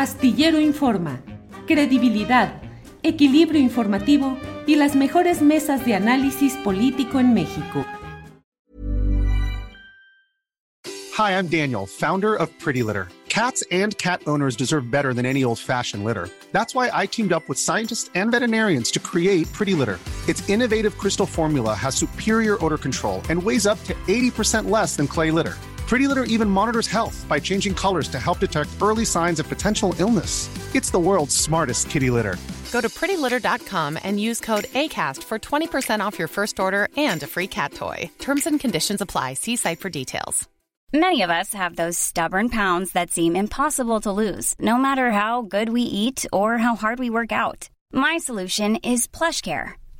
Astillero Informa, credibilidad, equilibrio informativo y las mejores mesas de análisis político en México. Hi, I'm Daniel, founder of Pretty Litter. Cats and cat owners deserve better than any old-fashioned litter. That's why I teamed up with scientists and veterinarians to create Pretty Litter. Its innovative crystal formula has superior odor control and weighs up to 80% less than clay litter. Pretty Litter even monitors health by changing colors to help detect early signs of potential illness. It's the world's smartest kitty litter. Go to prettylitter.com and use code ACAST for 20% off your first order and a free cat toy. Terms and conditions apply. See site for details. Many of us have those stubborn pounds that seem impossible to lose, no matter how good we eat or how hard we work out. My solution is PlushCare.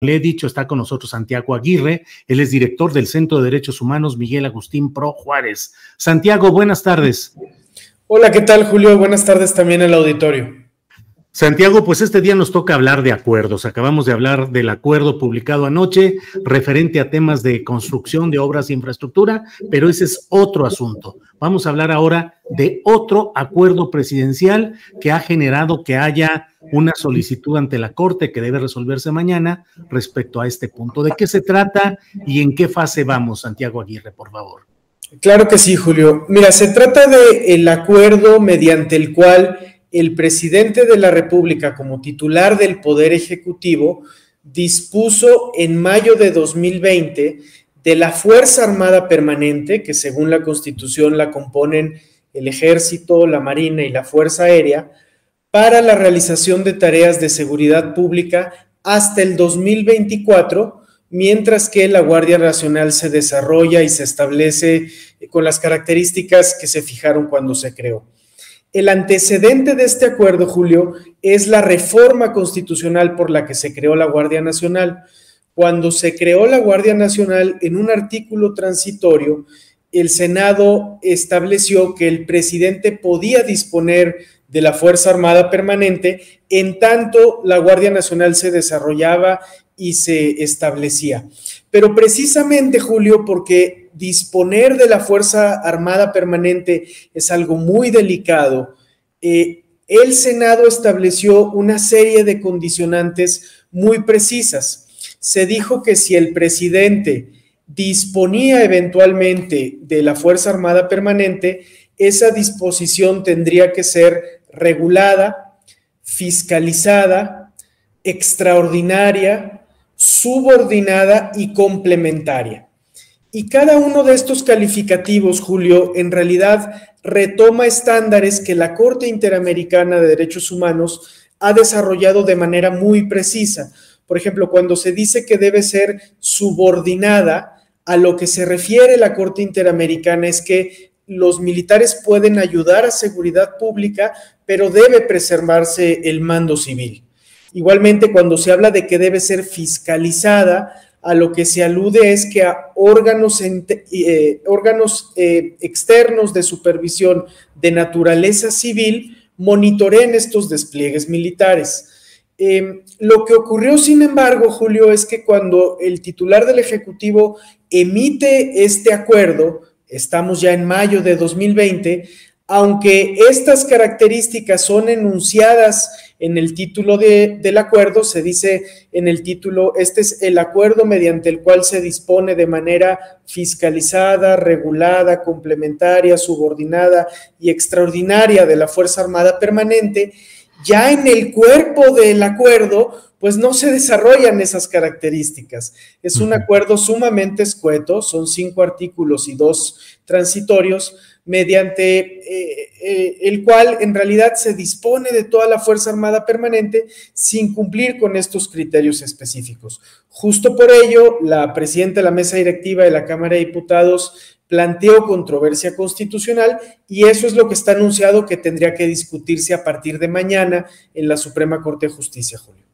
Le he dicho, está con nosotros Santiago Aguirre, él es director del Centro de Derechos Humanos Miguel Agustín Pro Juárez. Santiago, buenas tardes. Hola, ¿qué tal Julio? Buenas tardes también al auditorio. Santiago, pues este día nos toca hablar de acuerdos. Acabamos de hablar del acuerdo publicado anoche referente a temas de construcción de obras de infraestructura, pero ese es otro asunto. Vamos a hablar ahora de otro acuerdo presidencial que ha generado que haya una solicitud ante la Corte que debe resolverse mañana respecto a este punto. ¿De qué se trata y en qué fase vamos, Santiago Aguirre, por favor? Claro que sí, Julio. Mira, se trata de el acuerdo mediante el cual el presidente de la República, como titular del Poder Ejecutivo, dispuso en mayo de 2020 de la Fuerza Armada Permanente, que según la Constitución la componen el Ejército, la Marina y la Fuerza Aérea, para la realización de tareas de seguridad pública hasta el 2024, mientras que la Guardia Nacional se desarrolla y se establece con las características que se fijaron cuando se creó. El antecedente de este acuerdo, Julio, es la reforma constitucional por la que se creó la Guardia Nacional. Cuando se creó la Guardia Nacional, en un artículo transitorio, el Senado estableció que el presidente podía disponer de la Fuerza Armada Permanente en tanto la Guardia Nacional se desarrollaba y se establecía. Pero precisamente, Julio, porque disponer de la Fuerza Armada Permanente es algo muy delicado, eh, el Senado estableció una serie de condicionantes muy precisas. Se dijo que si el presidente disponía eventualmente de la Fuerza Armada Permanente, esa disposición tendría que ser regulada, fiscalizada, extraordinaria, subordinada y complementaria. Y cada uno de estos calificativos, Julio, en realidad retoma estándares que la Corte Interamericana de Derechos Humanos ha desarrollado de manera muy precisa. Por ejemplo, cuando se dice que debe ser subordinada, a lo que se refiere la Corte Interamericana es que los militares pueden ayudar a seguridad pública, pero debe preservarse el mando civil. Igualmente, cuando se habla de que debe ser fiscalizada, a lo que se alude es que a órganos, eh, eh, externos de supervisión de naturaleza civil monitoreen estos despliegues militares. Em, lo que ocurrió, sin embargo, Julio, es que cuando el titular del Ejecutivo emite este acuerdo, estamos ya en mayo de 2020, aunque estas características son enunciadas en el título del acuerdo, se dice en el título, este es el acuerdo mediante el cual se dispone de manera fiscalizada, regulada, complementaria, subordinada y extraordinaria de la Fuerza Armada Permanente, ya en el cuerpo del acuerdo, pues no se desarrollan esas características. Es un acuerdo sumamente escueto, son cinco artículos y dos transitorios, mediante eh, eh, el cual en realidad se dispone de toda la Fuerza Armada Permanente sin cumplir con estos criterios específicos. Justo por ello, la presidenta de la mesa directiva de la Cámara de Diputados planteó controversia constitucional y eso es lo que está anunciado que tendría que discutirse a partir de mañana en la Suprema Corte de Justicia, Julio.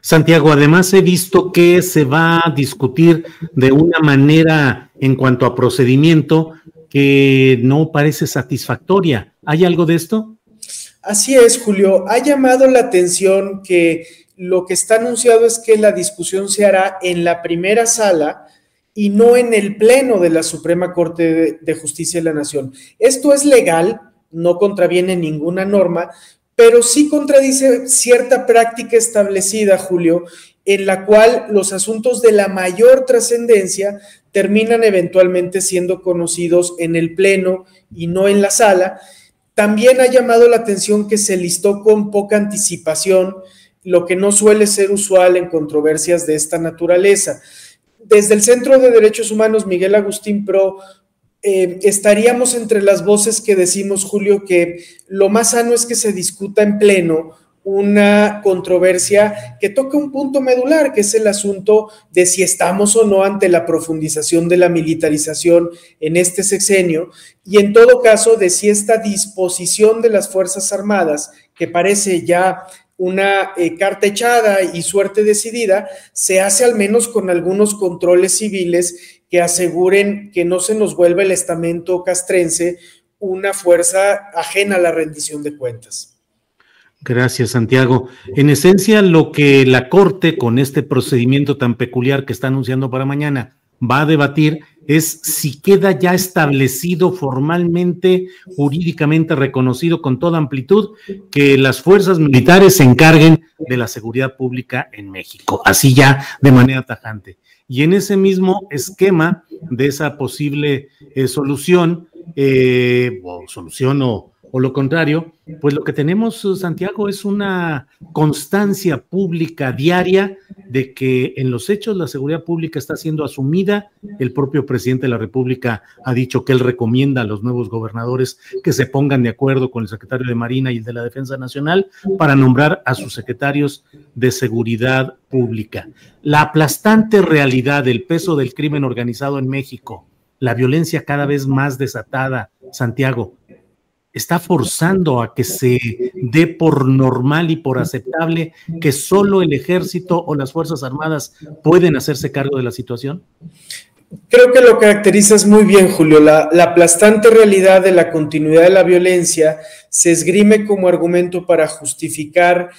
Santiago, además he visto que se va a discutir de una manera en cuanto a procedimiento que no parece satisfactoria. ¿Hay algo de esto? Así es, Julio. Ha llamado la atención que lo que está anunciado es que la discusión se hará en la primera sala y no en el pleno de la Suprema Corte de, Justicia de la Nación. Esto es legal, no contraviene ninguna norma, pero sí contradice cierta práctica establecida, Julio, en la cual los asuntos de la mayor trascendencia terminan eventualmente siendo conocidos en el Pleno y no en la sala. También ha llamado la atención que se listó con poca anticipación, lo que no suele ser usual en controversias de esta naturaleza. Desde el Centro de Derechos Humanos, Miguel Agustín Pro, eh, estaríamos entre las voces que decimos, Julio, que lo más sano es que se discuta en pleno una controversia que toca un punto medular, que es el asunto de si estamos o no ante la profundización de la militarización en este sexenio y en todo caso de si esta disposición de las Fuerzas Armadas, que parece ya una eh, carta echada y suerte decidida, se hace al menos con algunos controles civiles que aseguren que no se nos vuelva el estamento castrense una fuerza ajena a la rendición de cuentas. Gracias, Santiago. En esencia, lo que la Corte, con este procedimiento tan peculiar que está anunciando para mañana, va a debatir es si queda ya establecido formalmente, jurídicamente reconocido con toda amplitud, que las fuerzas militares se encarguen de la seguridad pública en México, así ya de manera tajante. Y en ese mismo esquema de esa posible eh, solución, eh, o solución o, o lo contrario, pues lo que tenemos, Santiago, es una constancia pública diaria de que en los hechos la seguridad pública está siendo asumida. El propio presidente de la República ha dicho que él recomienda a los nuevos gobernadores que se pongan de acuerdo con el secretario de Marina y el de la Defensa Nacional para nombrar a sus secretarios de seguridad pública. La aplastante realidad del peso del crimen organizado en México, la violencia cada vez más desatada, Santiago, está forzando a que se dé por normal y por aceptable que solo el ejército o las Fuerzas Armadas pueden hacerse cargo de la situación? Creo que lo caracterizas muy bien, Julio. La, la, aplastante realidad de la continuidad de la violencia se esgrime como argumento para justificar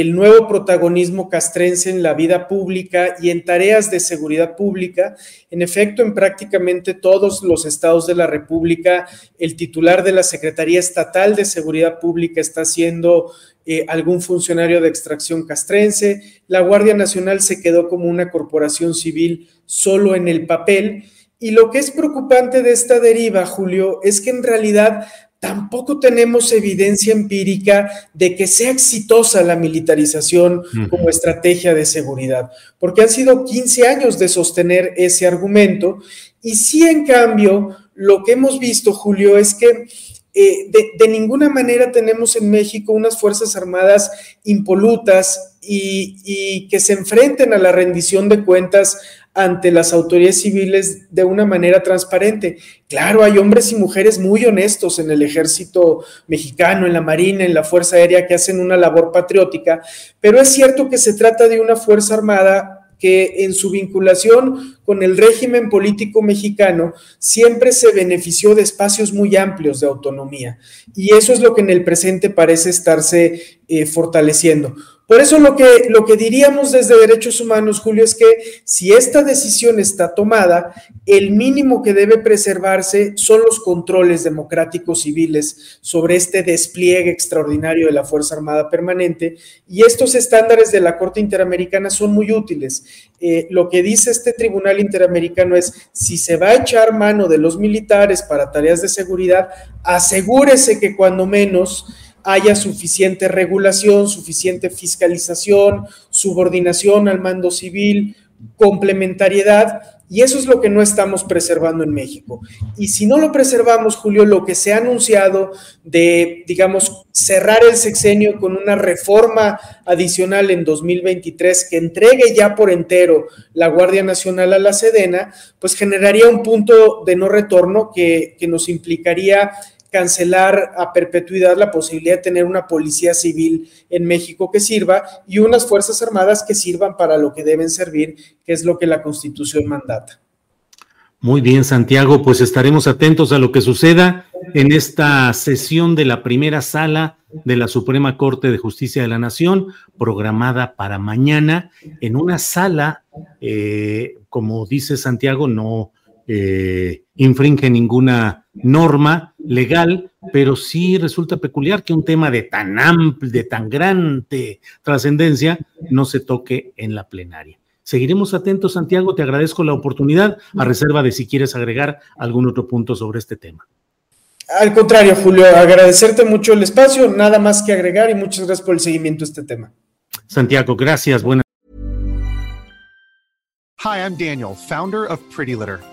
el nuevo protagonismo castrense en la vida pública y en tareas de seguridad pública. En efecto, en prácticamente todos los estados de la República, el titular de la Secretaría Estatal de Seguridad Pública está siendo eh, algún funcionario de extracción castrense. La Guardia Nacional se quedó como una corporación civil solo en el papel. Y lo que es preocupante de esta deriva, Julio, es que en realidad tampoco tenemos evidencia empírica de que sea exitosa la militarización como estrategia de seguridad, porque han sido 15 años de sostener ese argumento. Y sí, en cambio, lo que hemos visto, Julio, es que eh, de, ninguna manera tenemos en México unas Fuerzas Armadas impolutas y, y que se enfrenten a la rendición de cuentas ante las autoridades civiles de una manera transparente. Claro, hay hombres y mujeres muy honestos en el ejército mexicano, en la Marina, en la Fuerza Aérea que hacen una labor patriótica, pero es cierto que se trata de una Fuerza Armada que en su vinculación con el régimen político mexicano siempre se benefició de espacios muy amplios de autonomía. Y eso es lo que en el presente parece estarse eh, fortaleciendo. Por eso lo que, lo que diríamos desde Derechos Humanos, Julio, es que si esta decisión está tomada, el mínimo que debe preservarse son los controles democráticos civiles sobre este despliegue extraordinario de la Fuerza Armada Permanente y estos estándares de la Corte Interamericana son muy útiles. Eh, lo que dice este Tribunal Interamericano es, si se va a echar mano de los militares para tareas de seguridad, asegúrese que cuando menos haya suficiente regulación, suficiente fiscalización, subordinación al mando civil, complementariedad, y eso es lo que no estamos preservando en México. Y si no lo preservamos, Julio, lo que se ha anunciado de, digamos, cerrar el sexenio con una reforma adicional en 2023 que entregue ya por entero la Guardia Nacional a la Sedena, pues generaría un punto de no retorno que, que nos implicaría cancelar a perpetuidad la posibilidad de tener una policía civil en México que sirva y unas Fuerzas Armadas que sirvan para lo que deben servir, que es lo que la Constitución mandata. Muy bien, Santiago, pues estaremos atentos a lo que suceda en esta sesión de la primera sala de la Suprema Corte de Justicia de la Nación, programada para mañana, en una sala, eh, como dice Santiago, no eh, infringe ninguna norma legal, pero sí resulta peculiar que un tema de tan amplio, de tan grande trascendencia, no se toque en la plenaria. Seguiremos atentos, Santiago. Te agradezco la oportunidad, a reserva de si quieres agregar algún otro punto sobre este tema. Al contrario, Julio, agradecerte mucho el espacio, nada más que agregar y muchas gracias por el seguimiento a este tema. Santiago, gracias. Buenas. Hi, I'm Daniel, founder of Pretty Litter.